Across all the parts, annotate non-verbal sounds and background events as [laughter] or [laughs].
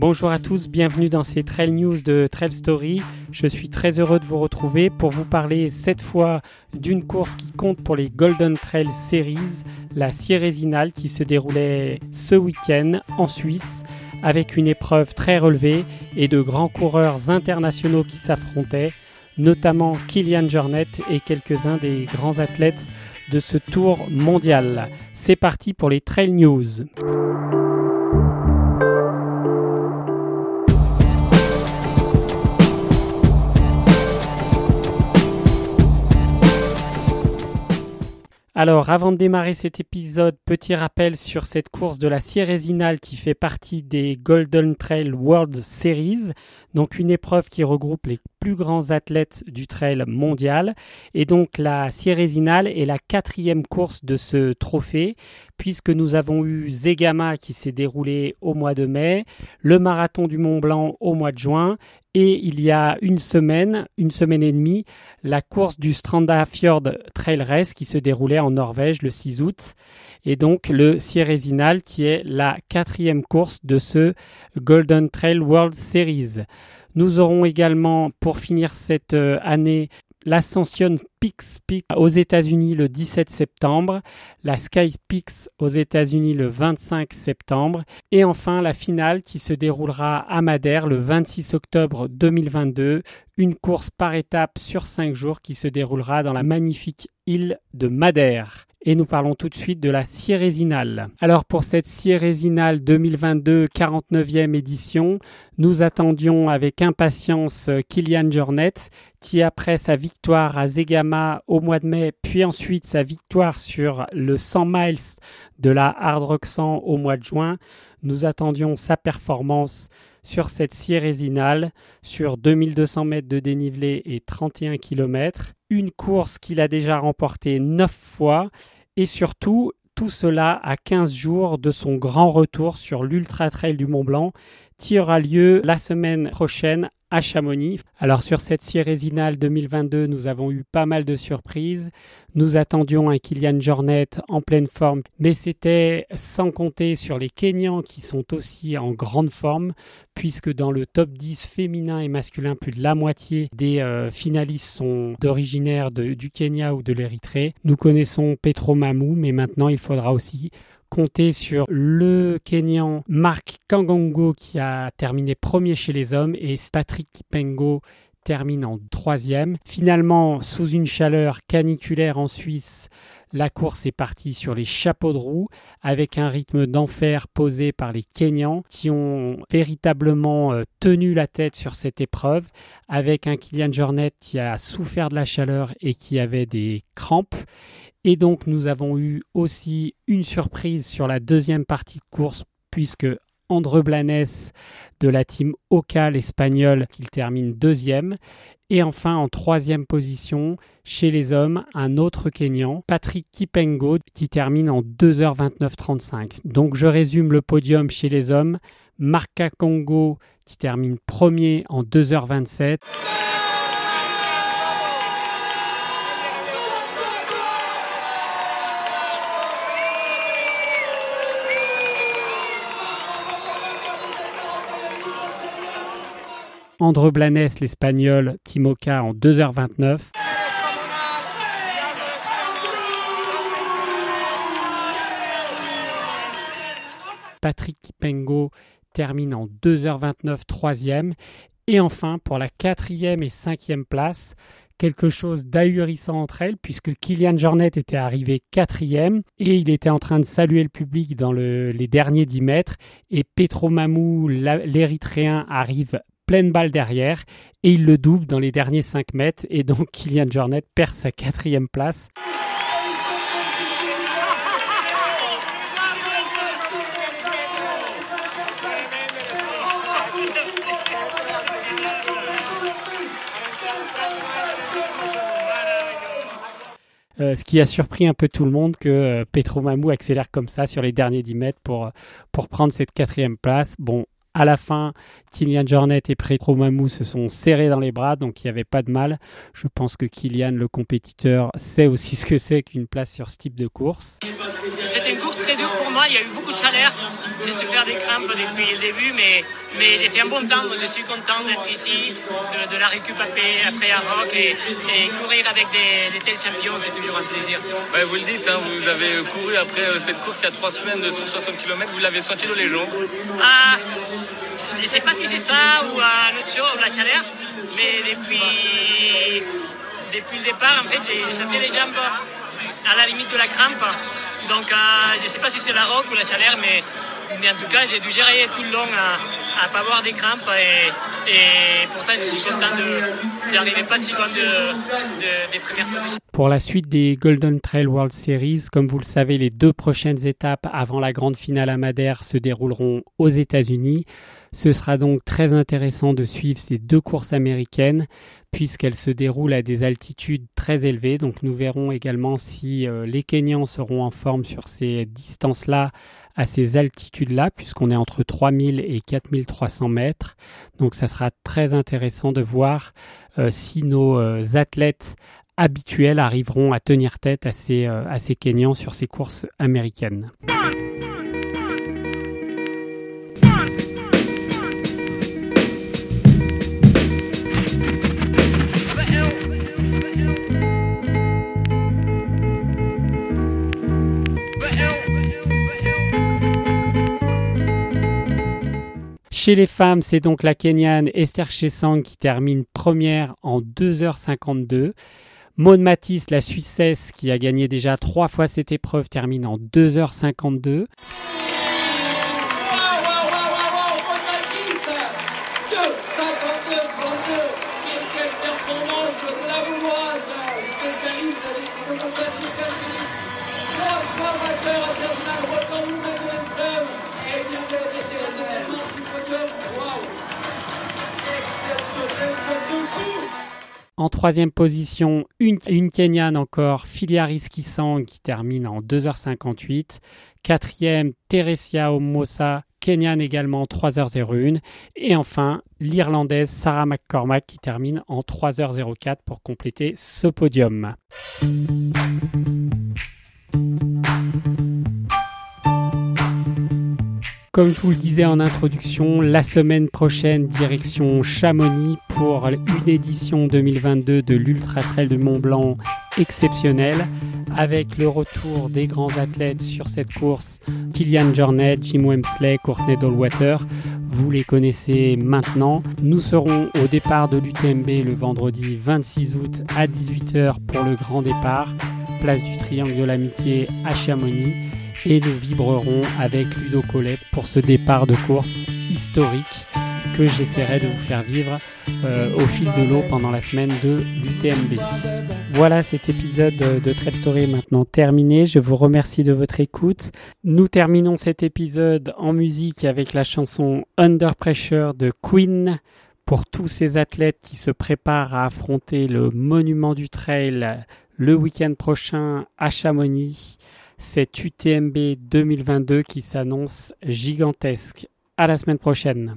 Bonjour à tous, bienvenue dans ces Trail News de Trail Story. Je suis très heureux de vous retrouver pour vous parler cette fois d'une course qui compte pour les Golden Trail Series, la Sierresinal qui se déroulait ce week-end en Suisse avec une épreuve très relevée et de grands coureurs internationaux qui s'affrontaient, notamment Kilian Jornet et quelques-uns des grands athlètes de ce tour mondial. C'est parti pour les Trail News. Alors, avant de démarrer cet épisode, petit rappel sur cette course de la Sierresinal qui fait partie des Golden Trail World Series, donc une épreuve qui regroupe les plus grands athlètes du trail mondial. Et donc la Sierresinal est la quatrième course de ce trophée, puisque nous avons eu Zegama qui s'est déroulé au mois de mai, le marathon du Mont Blanc au mois de juin et il y a une semaine, une semaine et demie, la course du Strandafjord Trail Race qui se déroulait en Norvège le 6 août. Et donc le Sierresinal qui est la quatrième course de ce Golden Trail World Series. Nous aurons également, pour finir cette euh, année, l'Ascension Peak aux États-Unis le 17 septembre, la Sky Peaks aux États-Unis le 25 septembre et enfin la finale qui se déroulera à Madère le 26 octobre 2022, une course par étape sur 5 jours qui se déroulera dans la magnifique île de Madère et nous parlons tout de suite de la Sierresinal. Alors pour cette Sierresinal 2022 49e édition, nous attendions avec impatience Kilian Jornet qui après sa victoire à Zegama au mois de mai, puis ensuite sa victoire sur le 100 miles de la Hard Rock 100 au mois de juin, nous attendions sa performance sur cette Sierresinal sur 2200 mètres de dénivelé et 31 km. Une course qu'il a déjà remportée 9 fois. Et surtout tout cela à 15 jours de son grand retour sur l'Ultra Trail du Mont Blanc. Qui aura lieu la semaine prochaine à Chamonix. Alors sur cette Sierresinal 2022, nous avons eu pas mal de surprises. Nous attendions un Kylian Jornet en pleine forme, mais c'était sans compter sur les Kenyans qui sont aussi en grande forme, puisque dans le top 10 féminin et masculin, plus de la moitié des euh, finalistes sont d'originaire du Kenya ou de l'Érythrée. Nous connaissons Petro Mamou, mais maintenant il faudra aussi compter sur le Kenyan Mark Kangongo qui a terminé premier chez les hommes et Patrick Kipengo termine en troisième. Finalement, sous une chaleur caniculaire en Suisse, la course est partie sur les chapeaux de roue avec un rythme d'enfer posé par les Kenyans qui ont véritablement euh, tenu la tête sur cette épreuve avec un Kylian Jornet qui a souffert de la chaleur et qui avait des crampes et donc nous avons eu aussi une surprise sur la deuxième partie de course puisque André Blanes de la team Ocal espagnole qu'il termine deuxième. Et enfin en troisième position chez les hommes, un autre Kenyan, Patrick Kipengo, qui termine en 2h29.35. Donc je résume le podium chez les hommes. Marca Congo qui termine premier en 2h27. André Blanes, l'Espagnol, Timoka en 2h29. Patrick Kipengo termine en 2h29 troisième. Et enfin, pour la quatrième et cinquième place, quelque chose d'ahurissant entre elles, puisque Kylian Jornet était arrivé quatrième et il était en train de saluer le public dans les derniers 10 mètres. Et Petro Mamou, l'Érythréen, arrive pleine balle derrière et il le double dans les derniers 5 mètres et donc [laughs] Kylian Jornet perd sa quatrième place. ce qui a surpris un peu tout le monde que Petro Mamou accélère comme ça sur les derniers 10 mètres pour, pour prendre cette quatrième place. Bon, à la fin, Kylian Jornet et Petro Mamou se sont serrés dans les bras, donc il n'y avait pas de mal. Je pense que Kylian, le compétiteur, sait aussi [laughs] ce que c'est qu'une place sur ce type de course. C'était une course très dure pour moi, il y a eu beaucoup de chaleur. J'ai su faire des crampes depuis le début, mais, mais j'ai fait un bon temps, je suis content d'être ici, de, la récup après, après à Rock et, courir avec des, tels champions, c'est toujours un plaisir. vous le dites, hein, vous avez couru après euh, cette course il y a trois semaines de 160 km, vous l'avez senti dans les jambes? Ah, Je ne sais pas si c'est ça ou un autre chose, la chaleur, mais depuis, depuis le départ, en fait, j'ai senti les jambes à la limite de la crampe. Donc, euh, je ne sais pas si c'est la roque ou la chaleur, mais, en tout cas, j'ai dû gérer tout le long à ne pas avoir des crampes. Pourtant, suis content d'arriver pas si loin de, des premières. Pour la suite des Golden Trail World Series, comme vous le savez, les deux prochaines étapes avant la grande finale à Madère se dérouleront aux États-Unis. Ce sera donc très intéressant de suivre ces deux courses américaines puisqu'elles se déroulent à des altitudes très élevées. Donc nous verrons également si euh, les Kenyans seront en forme sur ces distances-là, à ces altitudes-là, puisqu'on est entre 3000 et 4300 mètres. Donc ça sera très intéressant de voir euh, si nos euh, athlètes habituels arriveront à tenir tête à ces, à ces Kenyans sur ces courses américaines. Chez les femmes, c'est donc la Kenyane Esther Chesang qui termine première en 2h52. Maud Matisse, la Suissesse, qui a gagné déjà trois fois cette épreuve, termine en 2h52. En troisième position, une, une Kenyane encore, Filiaris Kisang, qui termine en 2h58. Quatrième, Teresia Omosa, Kenyane également 3h01. Et enfin, l'Irlandaise Sarah McCormack qui termine en 3h04 pour compléter ce podium. Comme je vous le disais en introduction, la semaine prochaine, direction Chamonix pour une édition 2022 de l'Ultra Trail de Mont Blanc exceptionnelle, avec le retour des grands athlètes sur cette course, Kilian Jornet, Jim Wemsley, Courtney Dollwater. Vous les connaissez maintenant. Nous serons au départ de l'UTMB le vendredi 26 août à 18h pour le grand départ, place du Triangle de l'Amitié à Chamonix et nous vibrerons avec Ludo Collet pour ce départ de course historique que j'essaierai de vous faire vivre euh, au fil de l'eau pendant la semaine de l'UTMB. Voilà, cet épisode de Trail Story est maintenant terminé. Je vous remercie de votre écoute. Nous terminons cet épisode en musique avec la chanson Under Pressure de Queen pour tous ces athlètes qui se préparent à affronter le monument du trail le week-end prochain à Chamonix cette UTMB 2022 qui s'annonce gigantesque. À la semaine prochaine.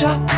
shot